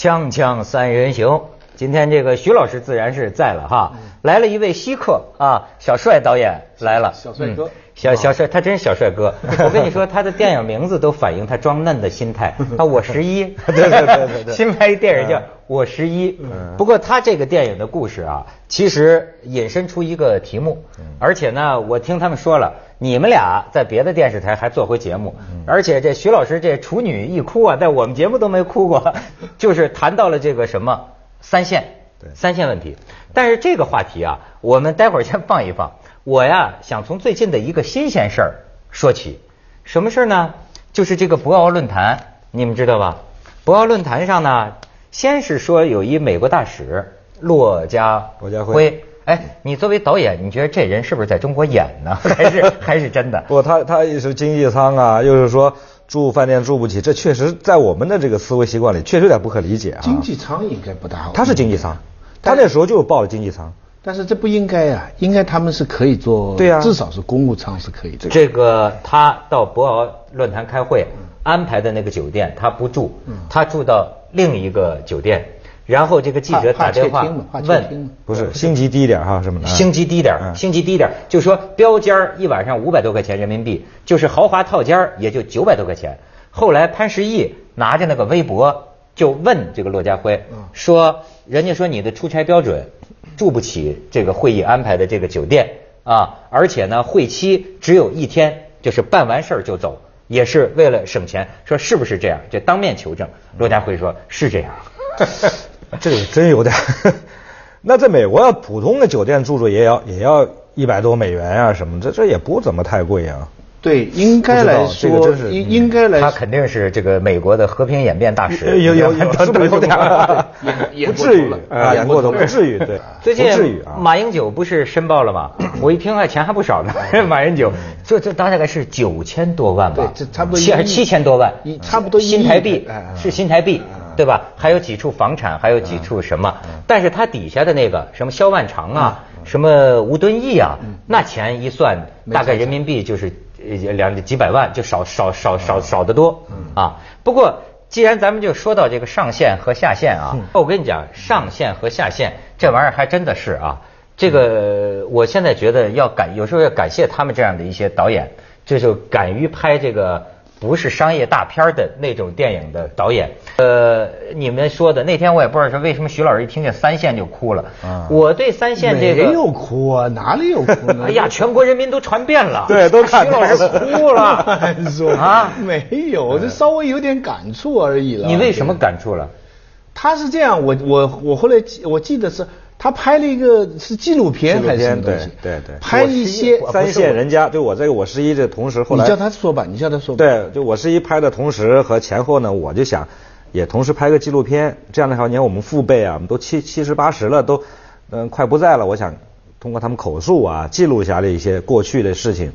锵锵三人行，今天这个徐老师自然是在了哈，来了一位稀客啊，小帅导演来了，小帅哥。嗯小小帅，他真是小帅哥。我跟你说，他的电影名字都反映他装嫩的心态。啊，我十一，对对对对对。新拍一电影叫《我十一》。不过他这个电影的故事啊，其实引申出一个题目，而且呢，我听他们说了，你们俩在别的电视台还做回节目，而且这徐老师这处女一哭啊，在我们节目都没哭过，就是谈到了这个什么三线，对三线问题。但是这个话题啊，我们待会儿先放一放。我呀，想从最近的一个新鲜事儿说起。什么事儿呢？就是这个博鳌论坛，你们知道吧？博鳌论坛上呢，先是说有一美国大使骆家骆家辉辉。哎，你作为导演，你觉得这人是不是在中国演呢？还是还是真的？不，他他也是经济舱啊，又是说住饭店住不起，这确实在我们的这个思维习惯里，确实有点不可理解啊。经济舱应该不大好。他是经济舱，他那时候就报了经济舱。但是这不应该呀、应该他们是可以做，对呀至少是公务舱是可以的。这个他到博鳌论坛开会安排的那个酒店，他不住，他住到另一个酒店，然后这个记者打电话问，不是星级低一点哈，什么的。星级低点星级低点儿，就说标间儿一晚上五百多块钱人民币，就是豪华套间儿也就九百多块钱。后来潘石屹拿着那个微博就问这个骆家辉嗯说，人家说你的出差标准住不起这个会议安排的这个酒店啊，而且呢会期只有一天，就是办完事儿就走，也是为了省钱。说是不是这样？就当面求证。骆家辉说是这样。这个真有点。那在美国要，普通的酒店住住也要也要一百多美元啊，什么这这也不怎么太贵啊。对，应该来说，个真是应应该来说，他肯定是这个美国的和平演变大使，有有有，是不是有点儿？演 不至于演过头了啊，演过头演过头，不至于，对，最近不至于啊。马英九不是申报了吗？我一听啊，钱还不少呢。马英九这这大概是九千多万吧，对这差不多七七千多万，差不多一新台币是新台币，对吧？还有几处房产，还有几处什么？但是他底下的那个什么肖万长啊，什么吴敦义啊，那钱一算，大概人民币就是呃两几百万，就少少少少少得多啊。不过。既然咱们就说到这个上线和下线啊，我跟你讲，上线和下线这玩意儿还真的是啊，这个我现在觉得要感，有时候要感谢他们这样的一些导演，就是敢于拍这个不是商业大片的那种电影的导演。呃，你们说的那天我也不知道是为什么徐老师一听见三线就哭了。啊我对三线这个没有哭啊，哪里有哭呢？哎呀，全国人民都传遍了，对都看徐老师哭了乱说啊！没有，就稍微有点感触而已了。你为什么感触了？他是这样，我我我后来记我记得是他拍了一个是纪录片还是什么东西？对对对拍一些三线人家，就我这个我十一的同时后来你叫他说吧，你叫他说吧。对，就我十一拍的同时和前后呢，我就想也同时拍个纪录片。这样的话，你看我们父辈啊，我们都七七十八十了，都嗯、快不在了。我想通过他们口述啊，记录下来一些过去的事情。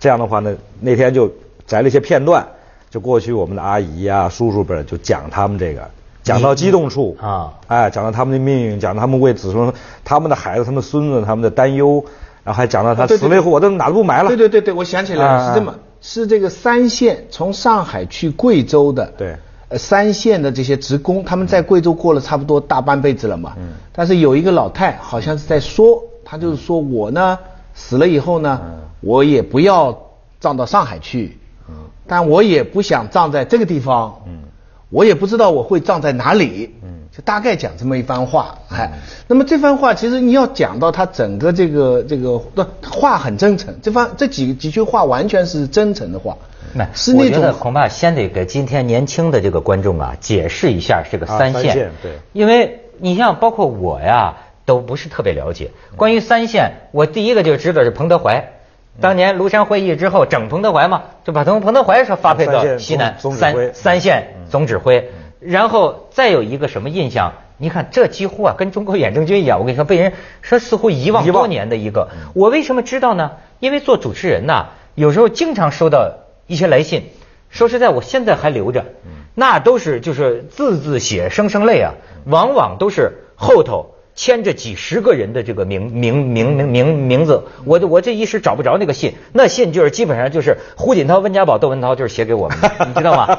这样的话呢，那天就摘了一些片段，就过去我们的阿姨啊、叔叔辈就讲他们这个，讲到激动处啊。哎，讲到他们的命运，讲到他们为子孙、他们的孩子、他们的孙子、他们的担忧，然后还讲到他死了以后，我都哪都不埋了。对对对对，我想起来了，啊是这么，是这个三线从上海去贵州的，对。呃，三线的这些职工，他们在贵州过了差不多大半辈子了嘛，嗯，但是有一个老太好像是在说，她就是说我呢死了以后呢，我也不要葬到上海去，嗯，但我也不想葬在这个地方，嗯，我也不知道我会葬在哪里，嗯，就大概讲这么一番话，哎，那么这番话其实你要讲到他整个这个这个不话很真诚，这番这几几句话完全是真诚的话，那是那我觉得种恐怕先得给今天年轻的这个观众啊解释一下这个啊三线，三线对。因为你像包括我呀都不是特别了解。关于三线，我第一个就知道是彭德怀。当年庐山会议之后，整彭德怀嘛，就把彭彭德怀说发配到西南三三线总指挥，然后再有一个什么印象？你看这几乎啊跟中国远征军一样，我跟你说被人说似乎遗忘多年的一个。我为什么知道呢？因为做主持人呐，有时候经常收到一些来信，说实在，我现在还留着，那都是就是字字写，声声泪啊，往往都是后头。牵着几十个人的这个名名名名名名字，我我这一时找不着那个信，那信就是基本上就是胡锦涛、温家宝、窦文涛就是写给我们的，你知道吗？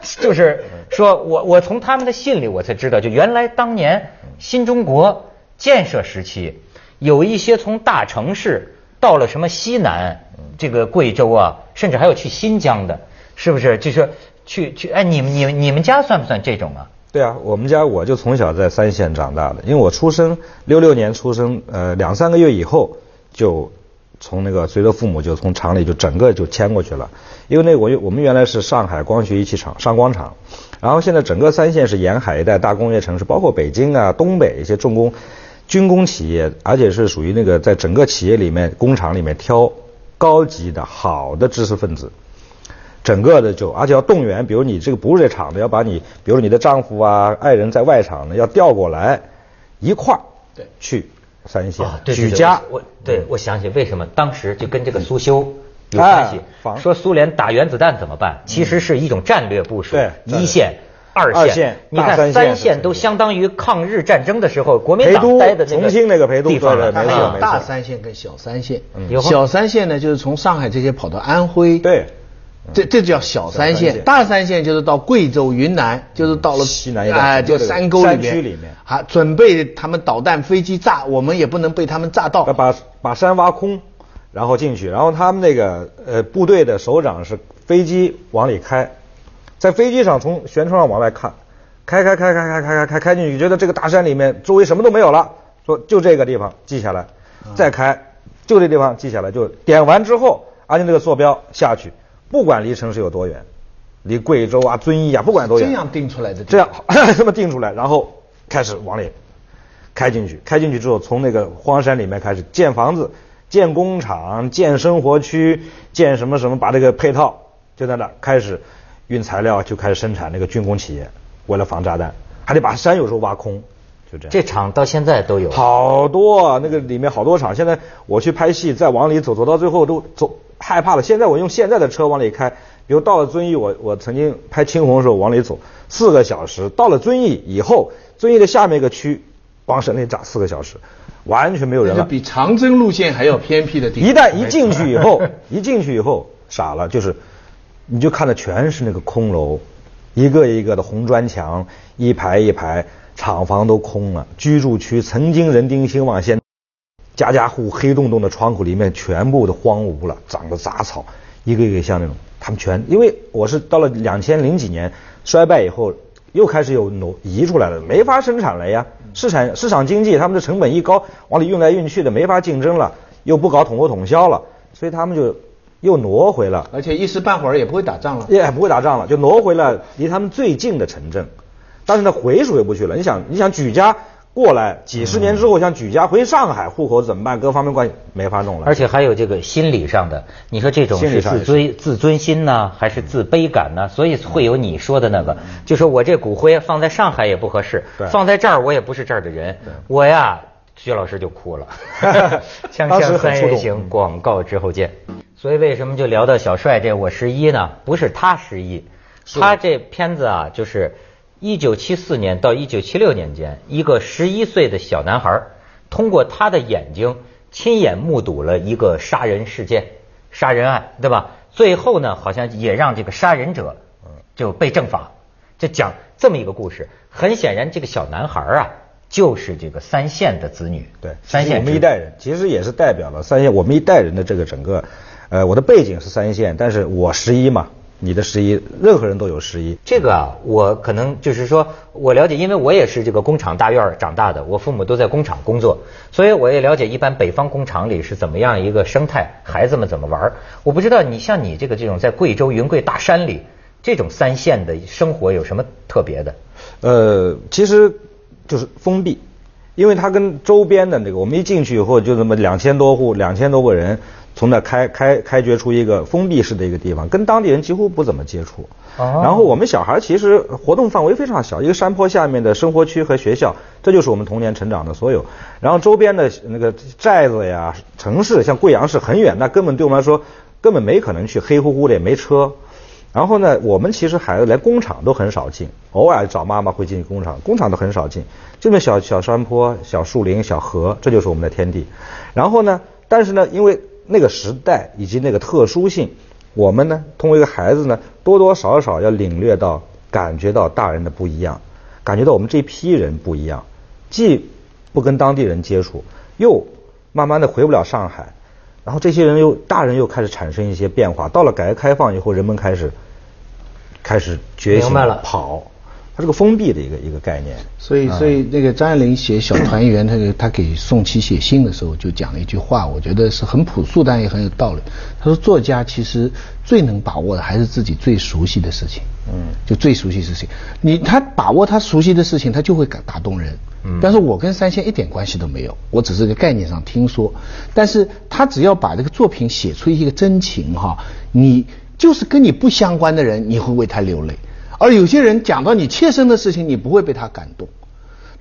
就是说我我从他们的信里我才知道，就原来当年新中国建设时期，有一些从大城市到了什么西南，这个贵州啊，甚至还有去新疆的，是不是？就是去去，哎，你们你们你们家算不算这种啊？对啊，我们家我就从小在三线长大的，因为我出生六六年出生，呃，两三个月以后就从那个随着父母就从厂里就整个就迁过去了，因为那我我们原来是上海光学仪器厂上光厂，然后现在整个三线是沿海一带大工业城市，包括北京啊、东北一些重工、军工企业，而且是属于那个在整个企业里面工厂里面挑高级的好的知识分子。整个的就，而且要动员，比如你这个不是这厂的，要把你，比如你的丈夫啊、爱人在外厂的，要调过来一块儿，对，去三线举家。我对我想起为什么当时就跟这个苏修有关系。说苏联打原子弹怎么办？其实是一种战略部署。对，一线、二线，你看三线都相当于抗日战争的时候国民党待的那个重庆那个陪都地方了。还有大三线跟小三线，小三线呢就是从上海这些跑到安徽。对。这这叫小三线，大三线就是到贵州、云南，就是到了西南哎，就山沟里面，山区里面，还准备他们导弹、飞机炸，我们也不能被他们炸到。把把山挖空，然后进去，然后他们那个呃部队的首长是飞机往里开，在飞机上从舷窗上往外看，开开开开开开开开开进去，觉得这个大山里面周围什么都没有了，说就这个地方记下来，再开，就这地方记下来，就点完之后按照这个坐标下去。不管离城市有多远，离贵州啊、遵义啊，不管多远，这样定出来的，这样 这么定出来，然后开始往里开进去，开进去之后，从那个荒山里面开始建房子、建工厂、建生活区、建什么什么，把这个配套就在那开始运材料，就开始生产那个军工企业，为了防炸弹，还得把山有时候挖空，就这样。这厂到现在都有好多，那个里面好多厂。现在我去拍戏，再往里走，走到最后都走。害怕了。现在我用现在的车往里开，比如到了遵义，我我曾经拍青红的时候往里走四个小时，到了遵义以后，遵义的下面一个区往省内炸四个小时，完全没有人了。比长征路线还要偏僻的地方。一旦一进去以后，一进去以后傻了，就是你就看的全是那个空楼，一个一个的红砖墙，一排一排厂房都空了，居住区曾经人丁兴旺，现。家家户黑洞洞的窗户里面全部都荒芜了，长的杂草，一个一个像那种，他们全因为我是到了两千零几年衰败以后，又开始有挪移出来了，没法生产了呀，市场市场经济，他们的成本一高，往里运来运去的没法竞争了，又不搞统购统销了，所以他们就又挪回了，而且一时半会儿也不会打仗了，也不会打仗了，就挪回了离他们最近的城镇，但是呢回回不去了，你想你想举家。过来几十年之后，想举家回上海户口怎么办？各方面关系没法弄了。而且还有这个心理上的，你说这种是自尊自尊心呢，还是自卑感呢？所以会有你说的那个，就说我这骨灰放在上海也不合适，放在这儿我也不是这儿的人。我呀，徐老师就哭了。锵锵三人行，广告之后见。所以为什么就聊到小帅这我十一呢？不是他十一，他这片子啊，就是。一九七四年到一九七六年间，一个十一岁的小男孩通过他的眼睛亲眼目睹了一个杀人事件、杀人案，对吧？最后呢，好像也让这个杀人者就被正法，就讲这么一个故事。很显然，这个小男孩啊，就是这个三线的子女。对，三线我们一代人其实也是代表了三线我们一代人的这个整个，呃，我的背景是三线，但是我十一嘛。你的十一，任何人都有十一。这个啊，我可能就是说，我了解，因为我也是这个工厂大院长大的，我父母都在工厂工作，所以我也了解一般北方工厂里是怎么样一个生态，孩子们怎么玩。我不知道你像你这个这种在贵州云贵大山里这种三线的生活有什么特别的？呃，其实就是封闭，因为它跟周边的那个，我们一进去以后就那么两千多户，两千多个人。从那开开开掘出一个封闭式的一个地方，跟当地人几乎不怎么接触。然后我们小孩其实活动范围非常小，一个山坡下面的生活区和学校，这就是我们童年成长的所有。然后周边的那个寨子呀、城市，像贵阳市很远，那根本对我们来说根本没可能去，黑乎乎的也没车。然后呢，我们其实孩子连工厂都很少进，偶尔找妈妈会进工厂，工厂都很少进。就那小小山坡、小树林、小河，这就是我们的天地。然后呢，但是呢，因为那个时代以及那个特殊性，我们呢，通过一个孩子呢，多多少少要领略到感觉到大人的不一样，感觉到我们这批人不一样，既不跟当地人接触，又慢慢的回不了上海，然后这些人又大人又开始产生一些变化。到了改革开放以后，人们开始开始觉醒明白了跑，它是个封闭的一个一个概念。所以，所以那个张爱玲写《小团圆》，她给她给宋琦写信的时候，就讲了一句话，我觉得是很朴素，但也很有道理。他说，作家其实最能把握的还是自己最熟悉的事情，嗯，就最熟悉的事情。你他把握他熟悉的事情，他就会打打动人。嗯，但是我跟三线一点关系都没有，我只是个概念上听说。但是他只要把这个作品写出一个真情哈，你就是跟你不相关的人，你会为他流泪。而有些人讲到你切身的事情，你不会被他感动。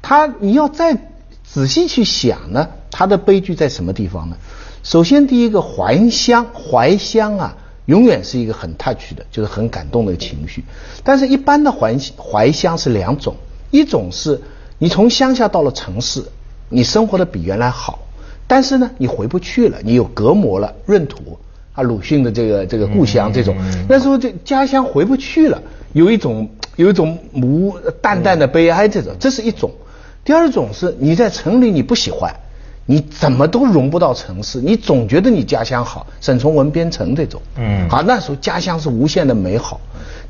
他你要再仔细去想呢，他的悲剧在什么地方呢？首先，第一个怀乡，怀乡啊，永远是一个很 touch 的，就是很感动的情绪。但是，一般的怀怀乡是两种，一种是你从乡下到了城市，你生活的比原来好，但是呢，你回不去了，你有隔膜了，闰土啊，鲁迅的这个这个故乡这种，那时候这家乡回不去了。有一种有一种无淡淡的悲哀，这种这是一种。第二种是你在城里你不喜欢，你怎么都融不到城市，你总觉得你家乡好。沈从文编程这种，嗯，好那时候家乡是无限的美好，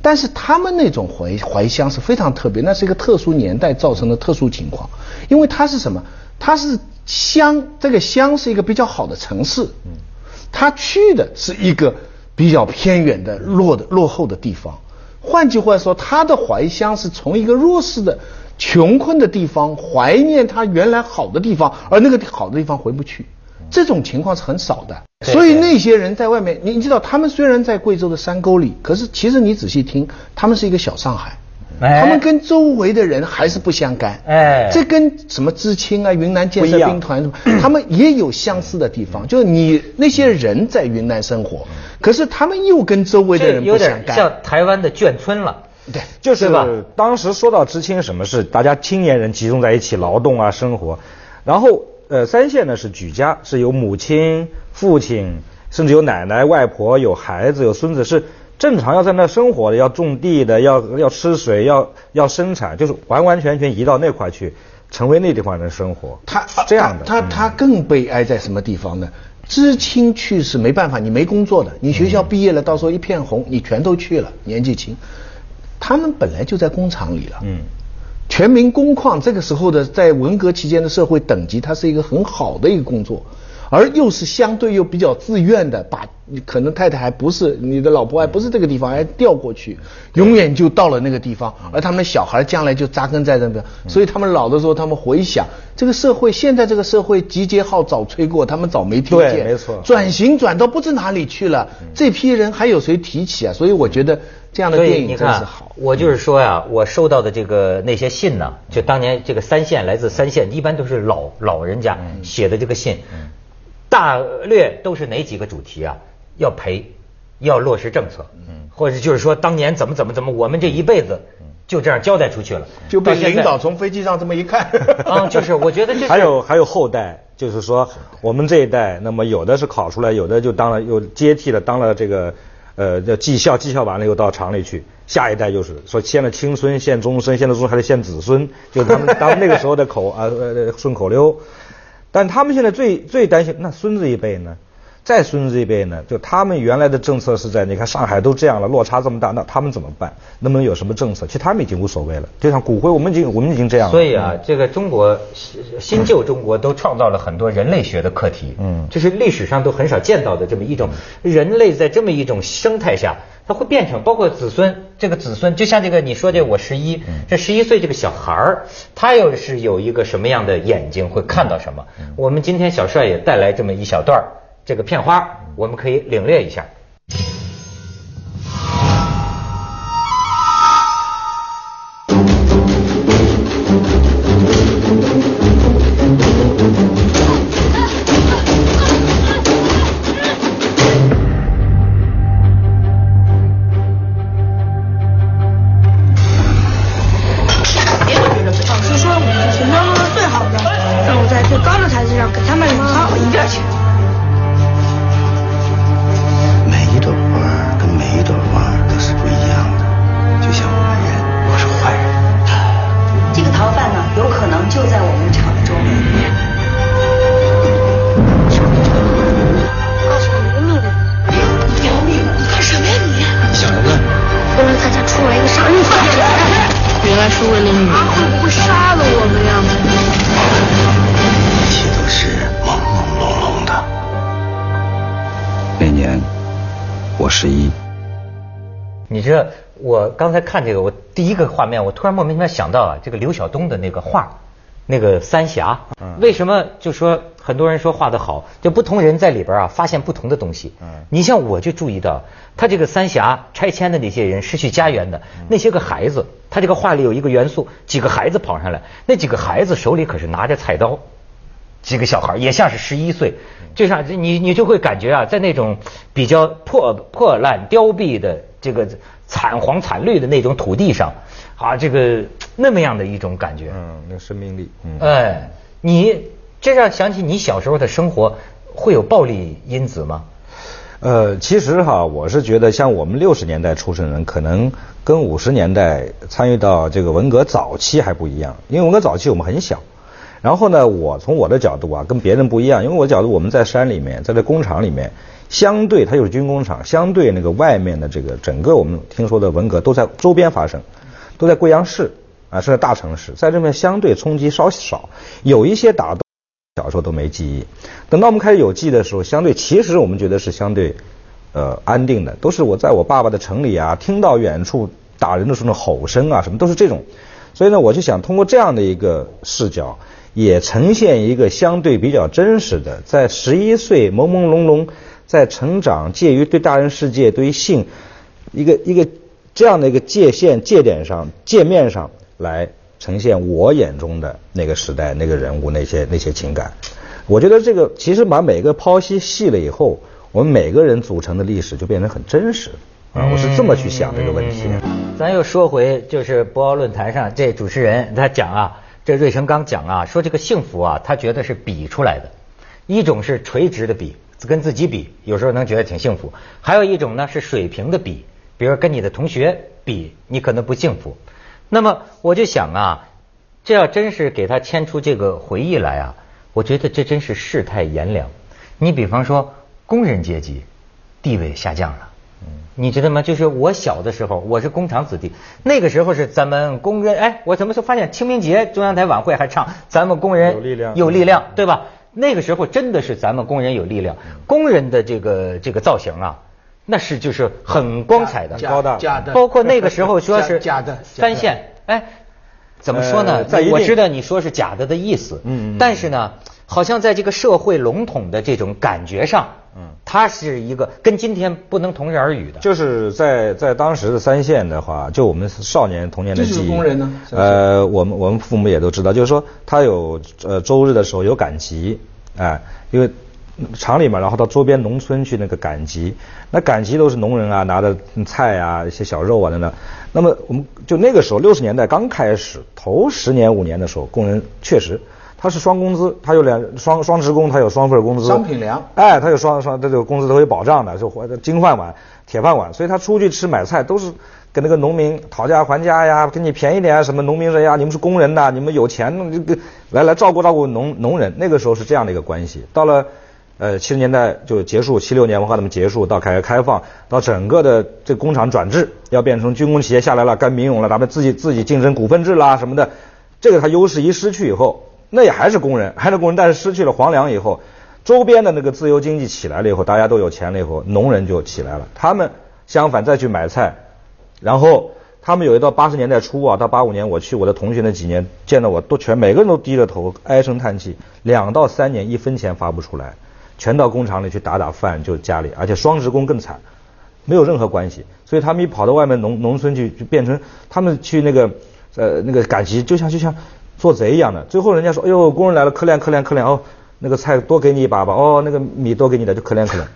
但是他们那种怀怀乡是非常特别，那是一个特殊年代造成的特殊情况，因为它是什么？它是乡，这个乡是一个比较好的城市，嗯，他去的是一个比较偏远的落的落后的地方。换句话说，他的怀乡是从一个弱势的、穷困的地方怀念他原来好的地方，而那个好的地方回不去，这种情况是很少的。所以那些人在外面，你知道，他们虽然在贵州的山沟里，可是其实你仔细听，他们是一个小上海。他们跟周围的人还是不相干，哎，这跟什么知青啊、云南建设兵团什么，他们也有相似的地方。就是你那些人在云南生活，可是他们又跟周围的人不相干，像台湾的眷村了。对，就是吧。当时说到知青，什么是大家青年人集中在一起劳动啊、生活，然后呃，三线呢是举家，是有母亲、父亲，甚至有奶奶、外婆，有孩子、有孙子是。正常要在那生活的，要种地的，要要吃水，要要生产，就是完完全全移到那块去，成为那地方人生活。他这样的，他他更悲哀在什么地方呢？知青去是没办法，你没工作的，你学校毕业了，到时候一片红，你全都去了，年纪轻。他们本来就在工厂里了，嗯，全民工矿这个时候的，在文革期间的社会等级，它是一个很好的一个工作。而又是相对又比较自愿的，把你可能太太还不是你的老婆，还不是这个地方，还调过去，永远就到了那个地方，而他们的小孩将来就扎根在那边，所以他们老的时候，他们回想这个社会，现在这个社会集结号早吹过，他们早没听见，没错，转型转到不知哪里去了，这批人还有谁提起啊？所以我觉得这样的电影真是好。我就是说呀，我收到的这个那些信呢，就当年这个三线来自三线，一般都是老老人家写的这个信。大略都是哪几个主题啊？要赔，要落实政策，嗯，或者就是说当年怎么怎么怎么，我们这一辈子就这样交代出去了，就被领导从飞机上这么一看，啊，就是我觉得这 还有还有后代，就是说我们这一代，那么有的是考出来，有的就当了又接替了当了这个呃叫技校，技校完了又到厂里去，下一代就是说献了青孙，献终身，献了终身还得献子孙，就是他们当那个时候的口啊呃顺口溜。但他们现在最最担心，那孙子一辈呢？再孙子一辈呢？就他们原来的政策是在，你看上海都这样了，落差这么大，那他们怎么办？能不能有什么政策？其实他们已经无所谓了，就像骨灰，我们已经我们已经这样了。所以啊，这个中国新旧中国都创造了很多人类学的课题，嗯，这是历史上都很少见到的这么一种人类在这么一种生态下。它会变成，包括子孙，这个子孙就像这个你说这我十一，这十一岁这个小孩儿，他又是有一个什么样的眼睛，会看到什么？我们今天小帅也带来这么一小段这个片花，我们可以领略一下。你知道，我刚才看这个，我第一个画面，我突然莫名其妙想到啊，这个刘晓东的那个画，那个三峡，为什么就说很多人说画的好？就不同人在里边啊，发现不同的东西。你像我就注意到，他这个三峡拆迁的那些人，失去家园的那些个孩子，他这个画里有一个元素，几个孩子跑上来，那几个孩子手里可是拿着菜刀。几个小孩也像是十一岁，就像你你就会感觉啊，在那种比较破破烂凋敝的这个惨黄惨绿的那种土地上，啊，这个那么样的一种感觉。嗯，那生命力。嗯。哎，你这让想起你小时候的生活，会有暴力因子吗？呃，其实哈，我是觉得像我们六十年代出生人，可能跟五十年代参与到这个文革早期还不一样，因为文革早期我们很小。然后呢，我从我的角度啊，跟别人不一样，因为我角度我们在山里面，在这工厂里面，相对它又是军工厂，相对那个外面的这个整个我们听说的文革都在周边发生，都在贵阳市啊，是在大城市，在这边相对冲击稍少，有一些打斗，小时候都没记忆，等到我们开始有记忆的时候，相对其实我们觉得是相对呃安定的，都是我在我爸爸的城里啊，听到远处打人的时候那吼声啊，什么都是这种，所以呢，我就想通过这样的一个视角。也呈现一个相对比较真实的，在十一岁朦朦胧胧，在成长介于对大人世界、对于性一个一个这样的一个界限界点上界面上来呈现我眼中的那个时代那个人物那些那些情感。我觉得这个其实把每个剖析细了以后，我们每个人组成的历史就变得很真实啊！我是这么去想这个问题。咱又说回就是博鳌论坛上这主持人他讲啊。这芮成钢讲啊，说这个幸福啊，他觉得是比出来的，一种是垂直的比，跟自己比，有时候能觉得挺幸福；还有一种呢是水平的比，比如跟你的同学比，你可能不幸福。那么我就想啊，这要真是给他牵出这个回忆来啊，我觉得这真是世态炎凉。你比方说工人阶级地位下降了。你知道吗？就是我小的时候，我是工厂子弟，那个时候是咱们工人。哎，我怎么说？发现清明节中央台晚会还唱咱们工人有力量，有力量，对吧？那个时候真的是咱们工人有力量，工人的这个这个造型啊，那是就是很光彩的，高大，假的。包括那个时候说是 假的三线，哎，怎么说呢？我知道你说是假的的意思，嗯，但是呢。好像在这个社会笼统的这种感觉上，嗯，它是一个跟今天不能同日而语的。就是在在当时的三线的话，就我们少年童年的记忆，工人呢？呃，我们我们父母也都知道，就是说他有呃周日的时候有赶集，哎，因为厂里面，然后到周边农村去那个赶集，那赶集都是农人啊，拿着菜啊，一些小肉啊等等。那么我们就那个时候六十年代刚开始头十年五年的时候，工人确实。他是双工资，他有两双双职工，他有双份工资。商品粮。哎，他有双双，他这个工资都有保障的，就金饭碗、铁饭碗。所以他出去吃买菜都是跟那个农民讨价还价呀，给你便宜点什么？农民人呀，你们是工人呐，你们有钱，这个来来照顾照顾农农人。那个时候是这样的一个关系。到了呃七十年代就结束，七六年文化大革命结束，到改革开放，到整个的这工厂转制，要变成军工企业下来了，该民用了，咱们自己自己竞争股份制啦什么的，这个他优势一失去以后。那也还是工人，还是工人，但是失去了皇粮以后，周边的那个自由经济起来了以后，大家都有钱了以后，农人就起来了。他们相反再去买菜，然后他们有一到八十年代初啊，到八五年我去我的同学那几年，见到我都全每个人都低着头唉声叹气，两到三年一分钱发不出来，全到工厂里去打打饭就家里，而且双职工更惨，没有任何关系，所以他们一跑到外面农农村去，就变成他们去那个呃那个赶集，就像就像。做贼一样的，最后人家说：“哎呦，工人来了，可怜可怜可怜哦，那个菜多给你一把吧，哦，那个米多给你的，就可怜可怜。”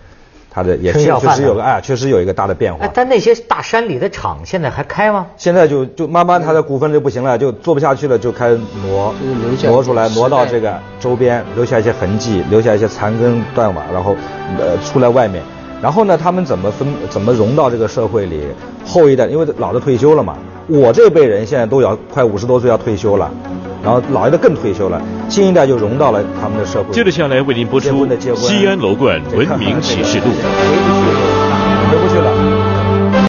他的也确确实有个哎，确实有一个大的变化。但那些大山里的厂现在还开吗？现在就就慢慢他的股份就不行了，就做不下去了，就开始挪挪出来，挪到这个周边，留下一些痕迹，留下一些残根断瓦，然后呃出来外面。然后呢，他们怎么分怎么融到这个社会里？后一代因为老的退休了嘛，我这辈人现在都要快五十多岁要退休了。然后老一代更退休了，新一代就融到了他们的社会。接着下来为您播出《西安楼冠文明启示录》。